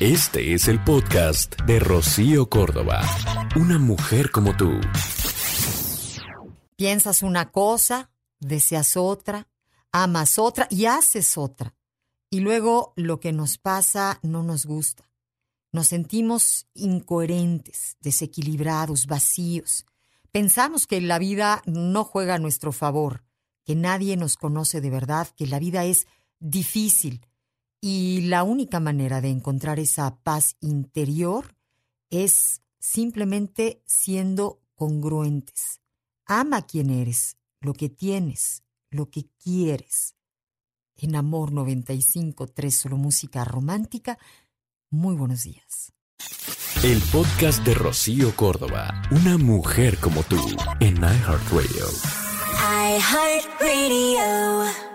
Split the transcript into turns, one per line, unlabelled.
Este es el podcast de Rocío Córdoba. Una mujer como tú.
Piensas una cosa, deseas otra, amas otra y haces otra. Y luego lo que nos pasa no nos gusta. Nos sentimos incoherentes, desequilibrados, vacíos. Pensamos que la vida no juega a nuestro favor, que nadie nos conoce de verdad, que la vida es difícil. Y la única manera de encontrar esa paz interior es simplemente siendo congruentes. Ama quien eres, lo que tienes, lo que quieres. En Amor 95.3 Solo Música Romántica, muy buenos días.
El podcast de Rocío Córdoba, una mujer como tú, en iHeartRadio.
iHeartRadio.